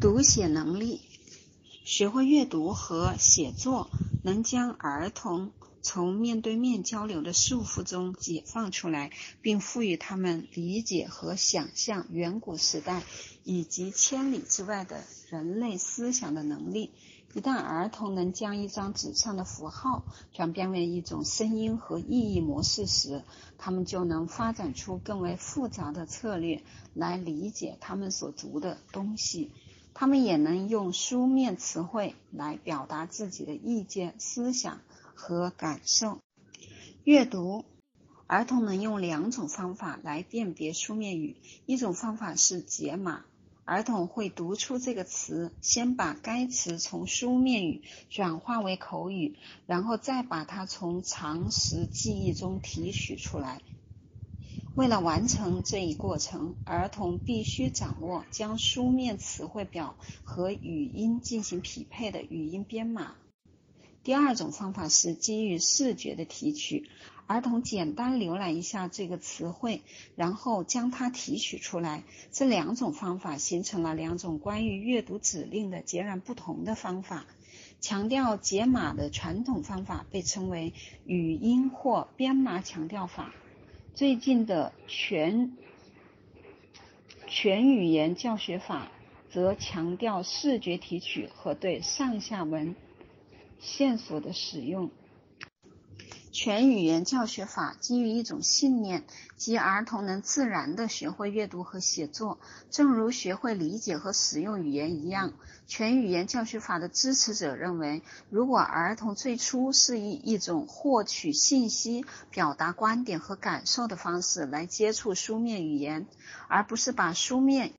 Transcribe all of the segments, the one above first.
读写能力，学会阅读和写作，能将儿童从面对面交流的束缚中解放出来，并赋予他们理解和想象远古时代以及千里之外的人类思想的能力。一旦儿童能将一张纸上的符号转变为一种声音和意义模式时，他们就能发展出更为复杂的策略来理解他们所读的东西。他们也能用书面词汇来表达自己的意见、思想和感受。阅读，儿童能用两种方法来辨别书面语，一种方法是解码。儿童会读出这个词，先把该词从书面语转化为口语，然后再把它从常识记忆中提取出来。为了完成这一过程，儿童必须掌握将书面词汇表和语音进行匹配的语音编码。第二种方法是基于视觉的提取。儿童简单浏览一下这个词汇，然后将它提取出来。这两种方法形成了两种关于阅读指令的截然不同的方法。强调解码的传统方法被称为语音或编码强调法。最近的全全语言教学法则强调视觉提取和对上下文线索的使用。全语言教学法基于一种信念，即儿童能自然地学会阅读和写作，正如学会理解和使用语言一样。全语言教学法的支持者认为，如果儿童最初是以一种获取信息、表达观点和感受的方式来接触书面语言，而不是把书面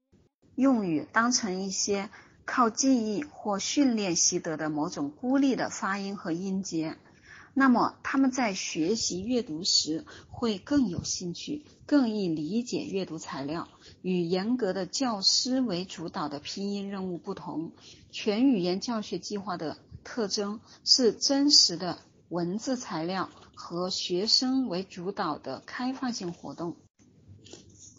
用语当成一些靠记忆或训练习得的某种孤立的发音和音节。那么，他们在学习阅读时会更有兴趣，更易理解阅读材料。与严格的教师为主导的拼音任务不同，全语言教学计划的特征是真实的文字材料和学生为主导的开放性活动。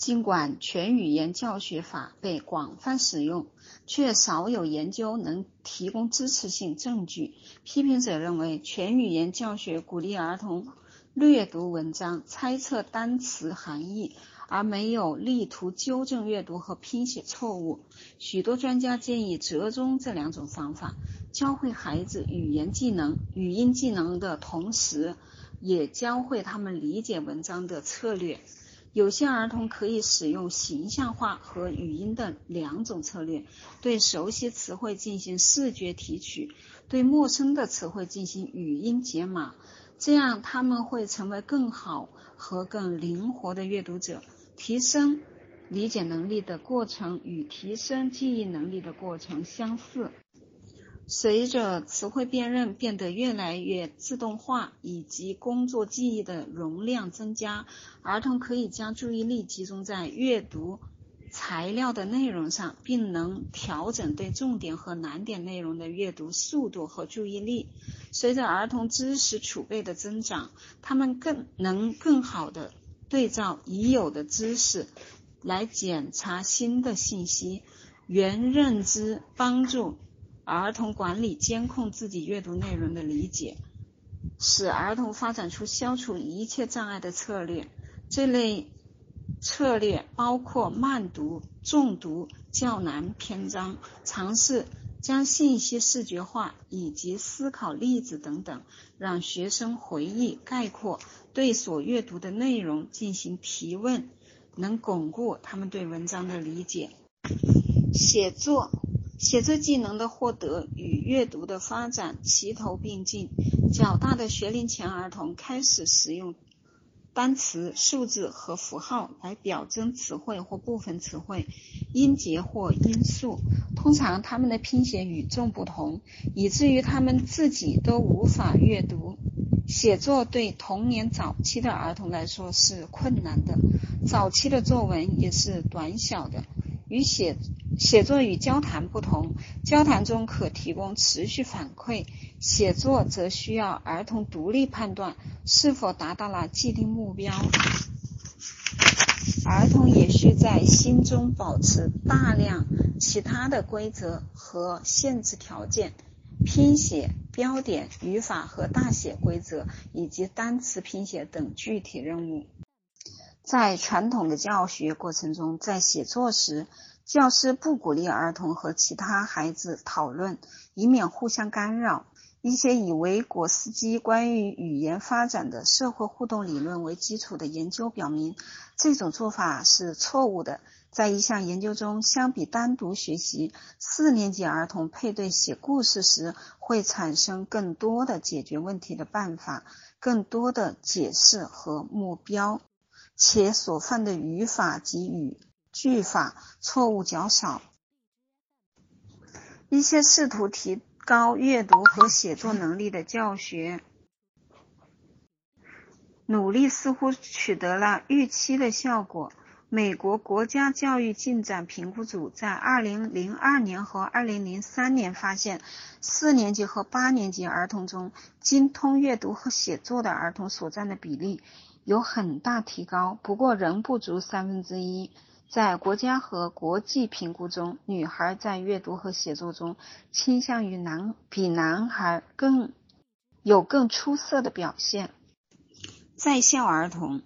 尽管全语言教学法被广泛使用，却少有研究能提供支持性证据。批评者认为，全语言教学鼓励儿童略读文章、猜测单词含义，而没有力图纠正阅读和拼写错误。许多专家建议折中这两种方法，教会孩子语言技能、语音技能的同时，也教会他们理解文章的策略。有些儿童可以使用形象化和语音的两种策略，对熟悉词汇进行视觉提取，对陌生的词汇进行语音解码，这样他们会成为更好和更灵活的阅读者。提升理解能力的过程与提升记忆能力的过程相似。随着词汇辨认变得越来越自动化，以及工作记忆的容量增加，儿童可以将注意力集中在阅读材料的内容上，并能调整对重点和难点内容的阅读速度和注意力。随着儿童知识储备的增长，他们更能更好地对照已有的知识来检查新的信息。原认知帮助。儿童管理监控自己阅读内容的理解，使儿童发展出消除一切障碍的策略。这类策略包括慢读、重读、较难篇章、尝试将信息视觉化以及思考例子等等，让学生回忆、概括，对所阅读的内容进行提问，能巩固他们对文章的理解。写作。写作技能的获得与阅读的发展齐头并进。较大的学龄前儿童开始使用单词、数字和符号来表征词汇或部分词汇、音节或音素。通常，他们的拼写与众不同，以至于他们自己都无法阅读。写作对童年早期的儿童来说是困难的，早期的作文也是短小的。与写写作与交谈不同，交谈中可提供持续反馈，写作则需要儿童独立判断是否达到了既定目标。儿童也需在心中保持大量其他的规则和限制条件，拼写、标点、语法和大写规则，以及单词拼写等具体任务。在传统的教学过程中，在写作时，教师不鼓励儿童和其他孩子讨论，以免互相干扰。一些以维果斯基关于语言发展的社会互动理论为基础的研究表明，这种做法是错误的。在一项研究中，相比单独学习，四年级儿童配对写故事时会产生更多的解决问题的办法、更多的解释和目标，且所犯的语法及语句法错误较少。一些试图提。高阅读和写作能力的教学努力似乎取得了预期的效果。美国国家教育进展评估组在2002年和2003年发现，四年级和八年级儿童中，精通阅读和写作的儿童所占的比例有很大提高，不过仍不足三分之一。在国家和国际评估中，女孩在阅读和写作中倾向于男比男孩更有更出色的表现。在校儿童。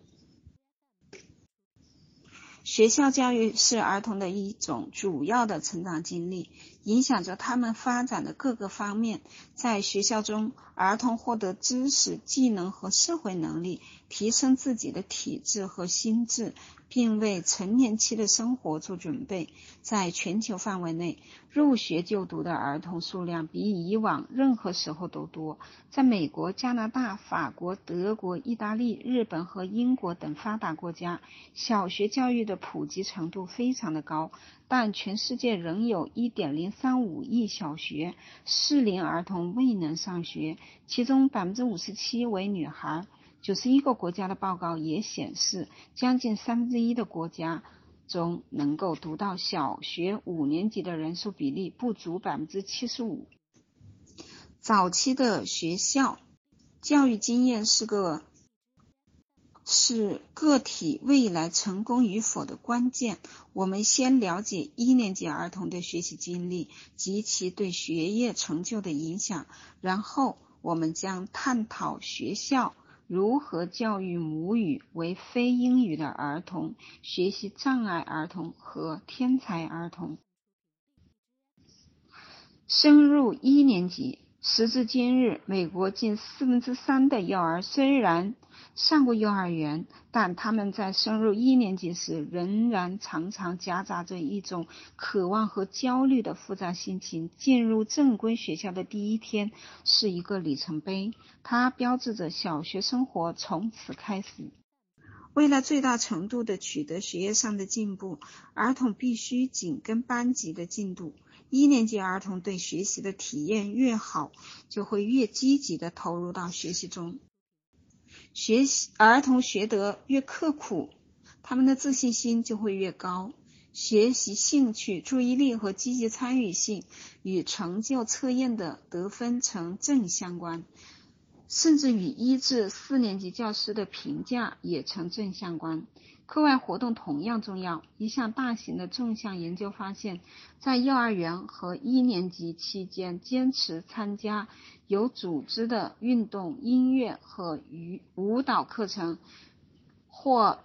学校教育是儿童的一种主要的成长经历，影响着他们发展的各个方面。在学校中，儿童获得知识、技能和社会能力，提升自己的体质和心智，并为成年期的生活做准备。在全球范围内，入学就读的儿童数量比以往任何时候都多。在美国、加拿大、法国、德国、意大利、日本和英国等发达国家，小学教育的普及程度非常的高，但全世界仍有1.035亿小学适龄儿童未能上学，其中57%为女孩。91个国家的报告也显示，将近三分之一的国家中能够读到小学五年级的人数比例不足75%。早期的学校教育经验是个。是个体未来成功与否的关键。我们先了解一年级儿童的学习经历及其对学业成就的影响，然后我们将探讨学校如何教育母语为非英语的儿童、学习障碍儿童和天才儿童。升入一年级。时至今日，美国近四分之三的幼儿虽然上过幼儿园，但他们在升入一年级时，仍然常常夹杂着一种渴望和焦虑的复杂心情。进入正规学校的第一天是一个里程碑，它标志着小学生活从此开始。为了最大程度的取得学业上的进步，儿童必须紧跟班级的进度。一年级儿童对学习的体验越好，就会越积极的投入到学习中。学习儿童学得越刻苦，他们的自信心就会越高。学习兴趣、注意力和积极参与性与成就测验的得分成正相关，甚至与一至四年级教师的评价也成正相关。课外活动同样重要。一项大型的纵向研究发现，在幼儿园和一年级期间坚持参加有组织的运动、音乐和舞舞蹈课程或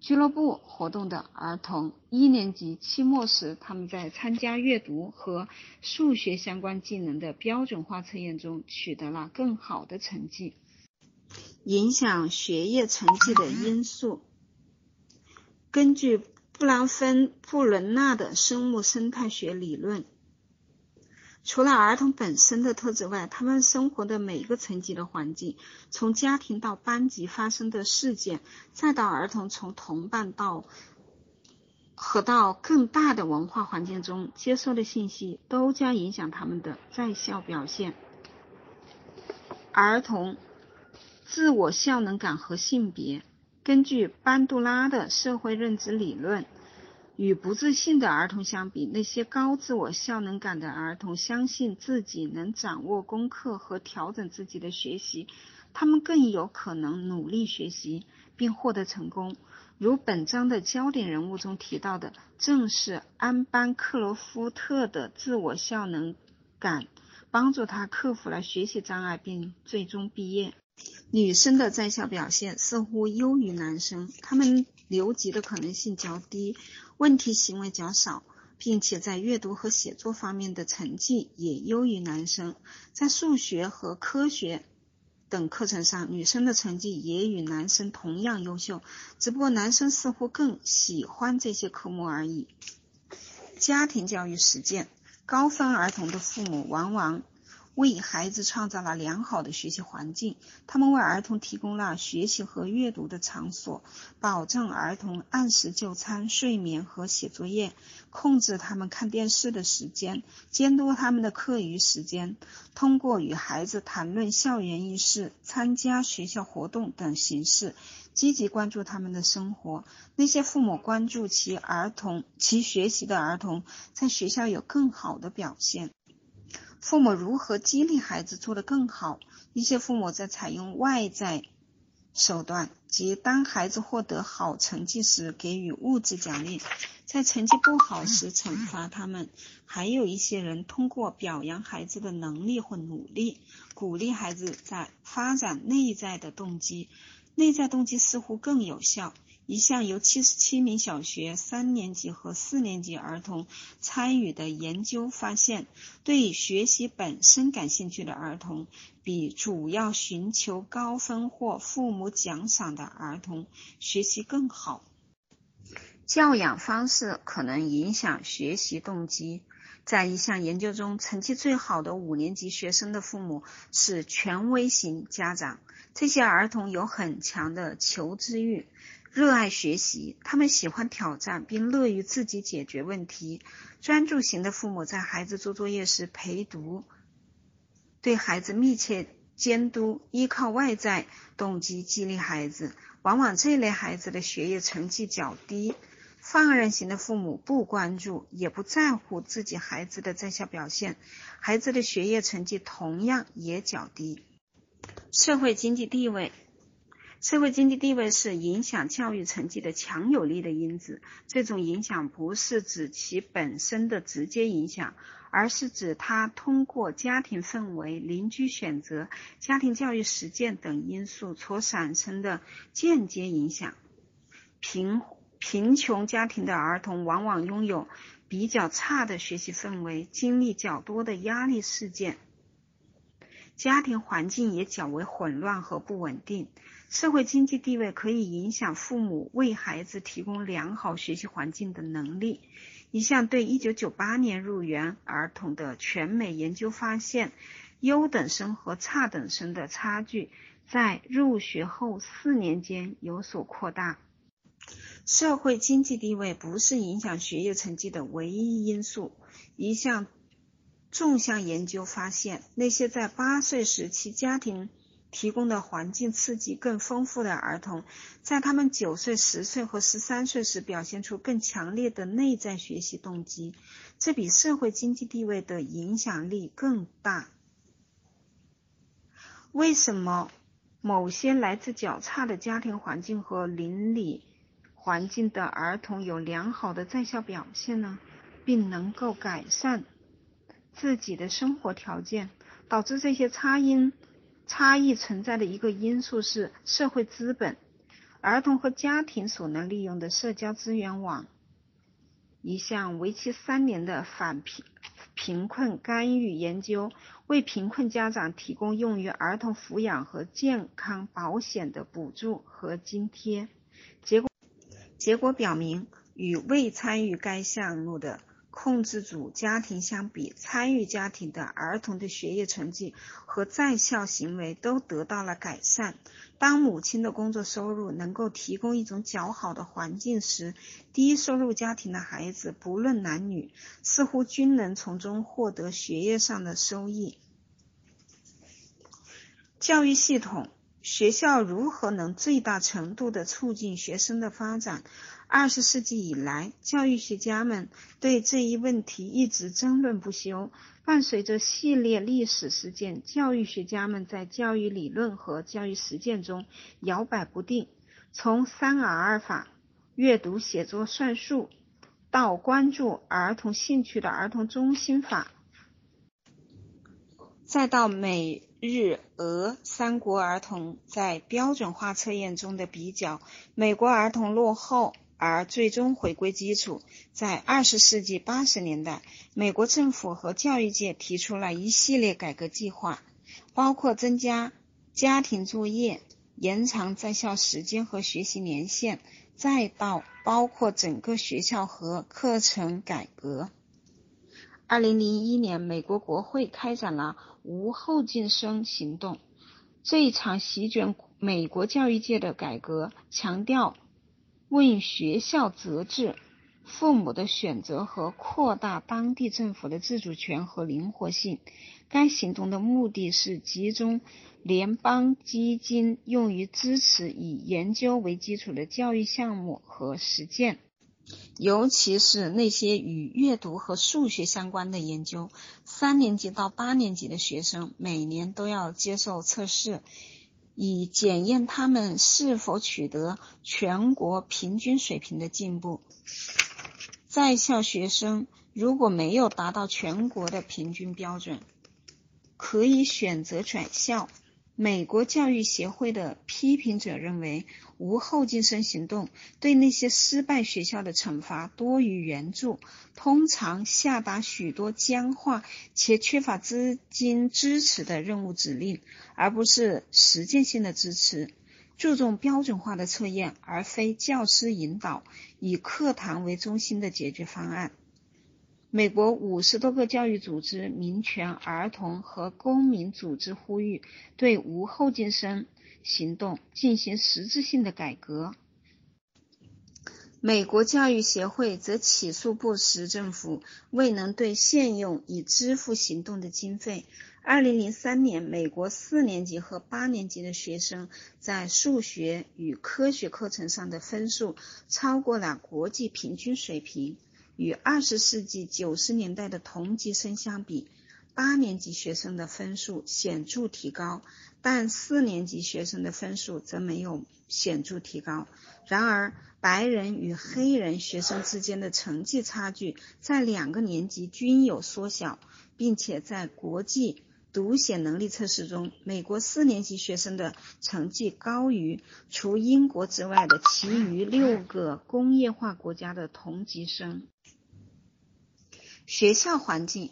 俱乐部活动的儿童，一年级期末时，他们在参加阅读和数学相关技能的标准化测验中取得了更好的成绩。影响学业成绩的因素。根据布兰芬布伦纳的生物生态学理论，除了儿童本身的特质外，他们生活的每一个层级的环境，从家庭到班级发生的事件，再到儿童从同伴到和到更大的文化环境中接收的信息，都将影响他们的在校表现。儿童自我效能感和性别。根据班杜拉的社会认知理论，与不自信的儿童相比，那些高自我效能感的儿童相信自己能掌握功课和调整自己的学习，他们更有可能努力学习并获得成功。如本章的焦点人物中提到的，正是安班克罗夫特的自我效能感帮助他克服了学习障碍，并最终毕业。女生的在校表现似乎优于男生，他们留级的可能性较低，问题行为较少，并且在阅读和写作方面的成绩也优于男生。在数学和科学等课程上，女生的成绩也与男生同样优秀，只不过男生似乎更喜欢这些科目而已。家庭教育实践，高分儿童的父母往往。为孩子创造了良好的学习环境，他们为儿童提供了学习和阅读的场所，保证儿童按时就餐、睡眠和写作业，控制他们看电视的时间，监督他们的课余时间。通过与孩子谈论校园轶事、参加学校活动等形式，积极关注他们的生活。那些父母关注其儿童、其学习的儿童，在学校有更好的表现。父母如何激励孩子做得更好？一些父母在采用外在手段，即当孩子获得好成绩时给予物质奖励，在成绩不好时惩罚他们。还有一些人通过表扬孩子的能力或努力，鼓励孩子在发展内在的动机。内在动机似乎更有效。一项由七十七名小学三年级和四年级儿童参与的研究发现，对学习本身感兴趣的儿童，比主要寻求高分或父母奖赏的儿童学习更好。教养方式可能影响学习动机。在一项研究中，成绩最好的五年级学生的父母是权威型家长，这些儿童有很强的求知欲。热爱学习，他们喜欢挑战，并乐于自己解决问题。专注型的父母在孩子做作业时陪读，对孩子密切监督，依靠外在动机激励孩子。往往这类孩子的学业成绩较低。放任型的父母不关注，也不在乎自己孩子的在校表现，孩子的学业成绩同样也较低。社会经济地位。社会经济地位是影响教育成绩的强有力的因子。这种影响不是指其本身的直接影响，而是指它通过家庭氛围、邻居选择、家庭教育实践等因素所产生的间接影响。贫贫穷家庭的儿童往往拥有比较差的学习氛围，经历较多的压力事件，家庭环境也较为混乱和不稳定。社会经济地位可以影响父母为孩子提供良好学习环境的能力。一项对1998年入园儿童的全美研究发现，优等生和差等生的差距在入学后四年间有所扩大。社会经济地位不是影响学业成绩的唯一因素。一项纵向研究发现，那些在八岁时期家庭提供的环境刺激更丰富的儿童，在他们九岁、十岁和十三岁时表现出更强烈的内在学习动机，这比社会经济地位的影响力更大。为什么某些来自较差的家庭环境和邻里环境的儿童有良好的在校表现呢？并能够改善自己的生活条件，导致这些差因？差异存在的一个因素是社会资本，儿童和家庭所能利用的社交资源网。一项为期三年的反贫贫困干预研究，为贫困家长提供用于儿童抚养和健康保险的补助和津贴。结果表明，与未参与该项目的。控制组家庭相比，参与家庭的儿童的学业成绩和在校行为都得到了改善。当母亲的工作收入能够提供一种较好的环境时，低收入家庭的孩子不论男女，似乎均能从中获得学业上的收益。教育系统。学校如何能最大程度地促进学生的发展？二十世纪以来，教育学家们对这一问题一直争论不休。伴随着系列历史事件，教育学家们在教育理论和教育实践中摇摆不定。从三 R 法阅读、写作、算术，到关注儿童兴趣的儿童中心法，再到美日俄三国儿童在标准化测验中的比较，美国儿童落后。而最终回归基础。在二十世纪八十年代，美国政府和教育界提出了一系列改革计划，包括增加家庭作业、延长在校时间和学习年限，再到包括整个学校和课程改革。二零零一年，美国国会开展了无后进生行动，这一场席卷美国教育界的改革，强调。为学校择制、父母的选择和扩大当地政府的自主权和灵活性。该行动的目的是集中联邦基金用于支持以研究为基础的教育项目和实践，尤其是那些与阅读和数学相关的研究。三年级到八年级的学生每年都要接受测试。以检验他们是否取得全国平均水平的进步。在校学生如果没有达到全国的平均标准，可以选择转校。美国教育协会的批评者认为，无后进生行动对那些失败学校的惩罚多于援助，通常下达许多僵化且缺乏资金支持的任务指令，而不是实践性的支持。注重标准化的测验，而非教师引导，以课堂为中心的解决方案。美国五十多个教育组织、民权儿童和公民组织呼吁对无后进生行动进行实质性的改革。美国教育协会则起诉布什政府未能对现用以支付行动的经费。二零零三年，美国四年级和八年级的学生在数学与科学课程上的分数超过了国际平均水平。与二十世纪九十年代的同级生相比，八年级学生的分数显著提高，但四年级学生的分数则没有显著提高。然而，白人与黑人学生之间的成绩差距在两个年级均有缩小，并且在国际读写能力测试中，美国四年级学生的成绩高于除英国之外的其余六个工业化国家的同级生。学校环境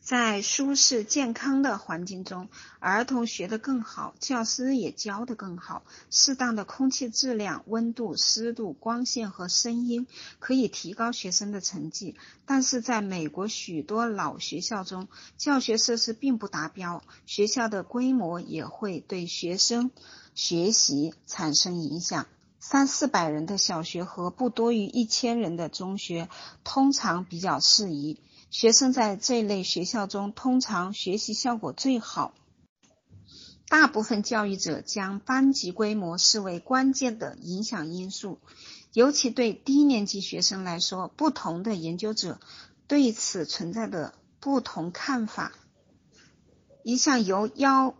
在舒适健康的环境中，儿童学得更好，教师也教得更好。适当的空气质量、温度、湿度、光线和声音可以提高学生的成绩。但是，在美国许多老学校中，教学设施并不达标，学校的规模也会对学生学习产生影响。三四百人的小学和不多于一千人的中学通常比较适宜。学生在这类学校中通常学习效果最好。大部分教育者将班级规模视为关键的影响因素，尤其对低年级学生来说，不同的研究者对此存在的不同看法。一项由幺。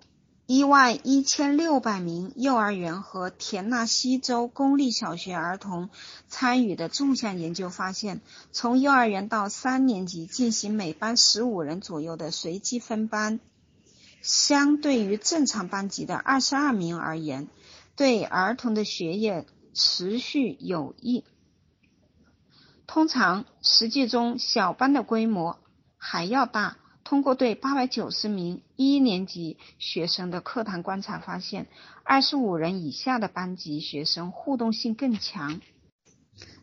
一万一千六百名幼儿园和田纳西州公立小学儿童参与的纵向研究发现，从幼儿园到三年级进行每班十五人左右的随机分班，相对于正常班级的二十二名而言，对儿童的学业持续有益。通常，实际中小班的规模还要大。通过对八百九十名一年级学生的课堂观察发现，二十五人以下的班级学生互动性更强，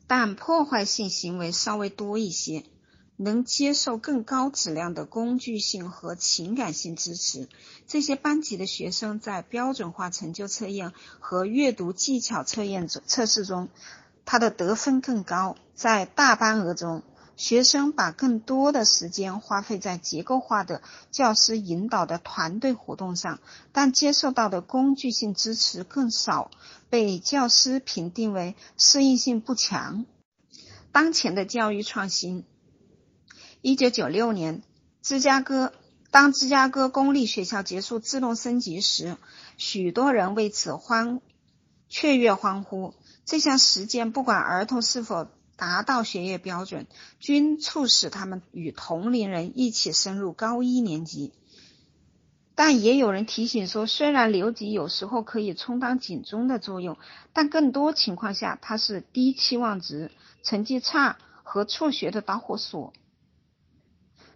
但破坏性行为稍微多一些，能接受更高质量的工具性和情感性支持。这些班级的学生在标准化成就测验和阅读技巧测验测试中，他的得分更高。在大班额中。学生把更多的时间花费在结构化的教师引导的团队活动上，但接受到的工具性支持更少，被教师评定为适应性不强。当前的教育创新。一九九六年，芝加哥当芝加哥公立学校结束自动升级时，许多人为此欢雀跃欢呼。这项实践不管儿童是否达到学业标准，均促使他们与同龄人一起升入高一年级。但也有人提醒说，虽然留级有时候可以充当警钟的作用，但更多情况下它是低期望值、成绩差和辍学的导火索。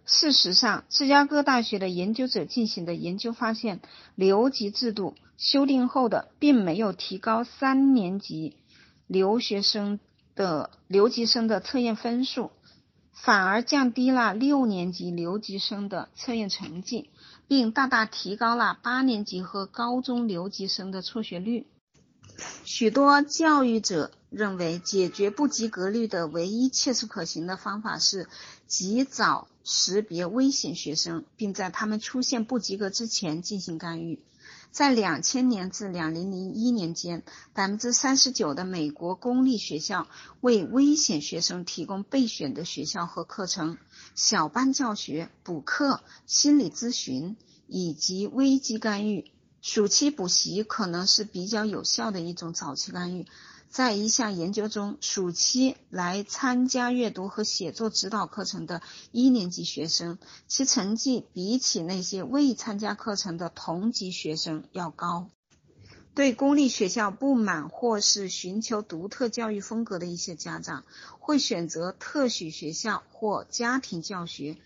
事实上，芝加哥大学的研究者进行的研究发现，留级制度修订后的并没有提高三年级留学生的留级生的测验分数，反而降低了六年级留级生的测验成绩。并大大提高了八年级和高中留级生的辍学率。许多教育者认为，解决不及格率的唯一切实可行的方法是及早识别危险学生，并在他们出现不及格之前进行干预。在两千年至两零零一年间，百分之三十九的美国公立学校为危险学生提供备选的学校和课程、小班教学、补课、心理咨询以及危机干预。暑期补习可能是比较有效的一种早期干预。在一项研究中，暑期来参加阅读和写作指导课程的一年级学生，其成绩比起那些未参加课程的同级学生要高。对公立学校不满或是寻求独特教育风格的一些家长，会选择特许学校或家庭教学。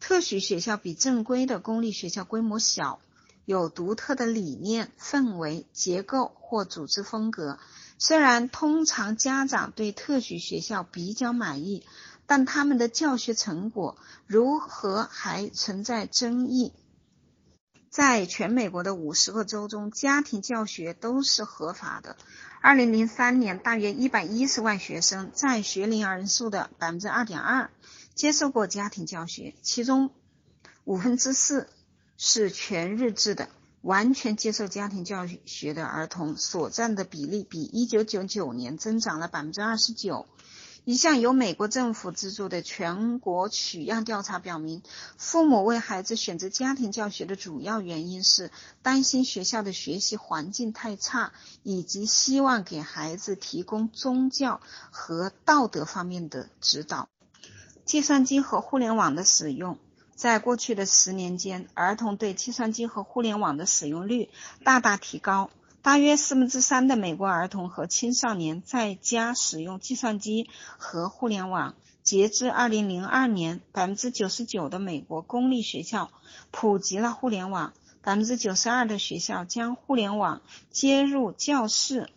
特许学校比正规的公立学校规模小，有独特的理念、氛围、结构或组织风格。虽然通常家长对特许学校比较满意，但他们的教学成果如何还存在争议。在全美国的五十个州中，家庭教学都是合法的。二零零三年，大约一百一十万学生占学龄人数的百分之二点二接受过家庭教学，其中五分之四是全日制的。完全接受家庭教学的儿童所占的比例比1999年增长了29%。一项由美国政府资助的全国取样调查表明，父母为孩子选择家庭教学的主要原因是担心学校的学习环境太差，以及希望给孩子提供宗教和道德方面的指导。计算机和互联网的使用。在过去的十年间，儿童对计算机和互联网的使用率大大提高。大约四分之三的美国儿童和青少年在家使用计算机和互联网。截至二零零二年，百分之九十九的美国公立学校普及了互联网，百分之九十二的学校将互联网接入教室。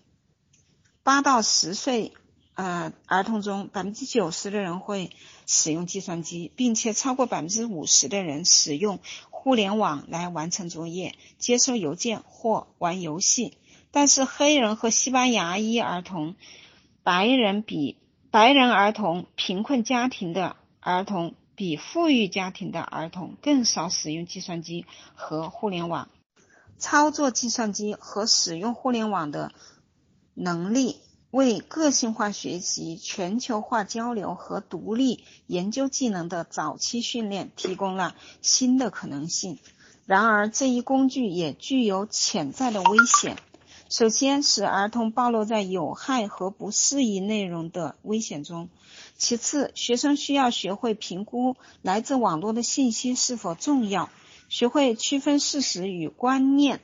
八到十岁。呃，儿童中百分之九十的人会使用计算机，并且超过百分之五十的人使用互联网来完成作业、接收邮件或玩游戏。但是，黑人和西班牙裔儿童、白人比白人儿童、贫困家庭的儿童比富裕家庭的儿童更少使用计算机和互联网。操作计算机和使用互联网的能力。为个性化学习、全球化交流和独立研究技能的早期训练提供了新的可能性。然而，这一工具也具有潜在的危险。首先，使儿童暴露在有害和不适宜内容的危险中；其次，学生需要学会评估来自网络的信息是否重要，学会区分事实与观念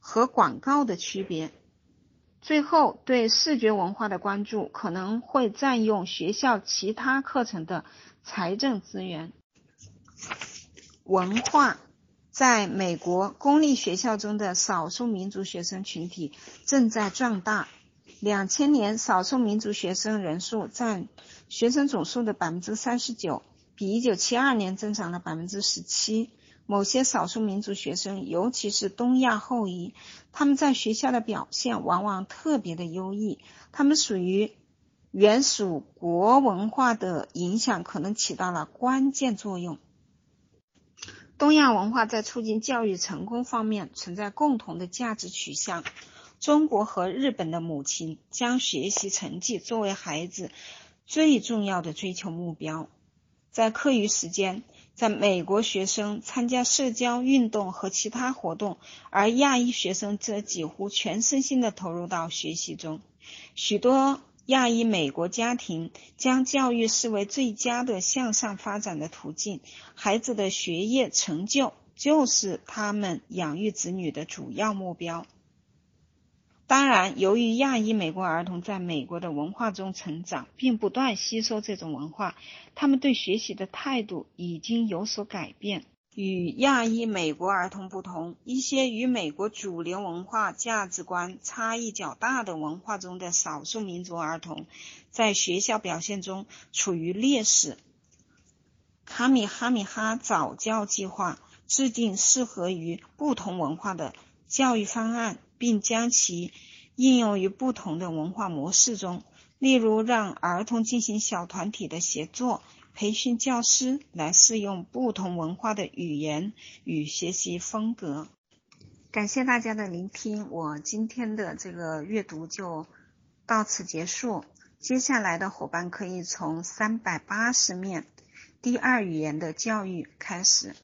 和广告的区别。最后，对视觉文化的关注可能会占用学校其他课程的财政资源。文化在美国公立学校中的少数民族学生群体正在壮大。两千年，少数民族学生人数占学生总数的百分之三十九，比一九七二年增长了百分之十七。某些少数民族学生，尤其是东亚后裔，他们在学校的表现往往特别的优异。他们属于原属国文化的影响可能起到了关键作用。东亚文化在促进教育成功方面存在共同的价值取向。中国和日本的母亲将学习成绩作为孩子最重要的追求目标，在课余时间。在美国，学生参加社交运动和其他活动，而亚裔学生则几乎全身心地投入到学习中。许多亚裔美国家庭将教育视为最佳的向上发展的途径，孩子的学业成就就是他们养育子女的主要目标。当然，由于亚裔美国儿童在美国的文化中成长，并不断吸收这种文化，他们对学习的态度已经有所改变。与亚裔美国儿童不同，一些与美国主流文化价值观差异较大的文化中的少数民族儿童，在学校表现中处于劣势。卡米哈米哈早教计划制定适合于不同文化的教育方案。并将其应用于不同的文化模式中，例如让儿童进行小团体的协作，培训教师来适用不同文化的语言与学习风格。感谢大家的聆听，我今天的这个阅读就到此结束。接下来的伙伴可以从三百八十面第二语言的教育开始。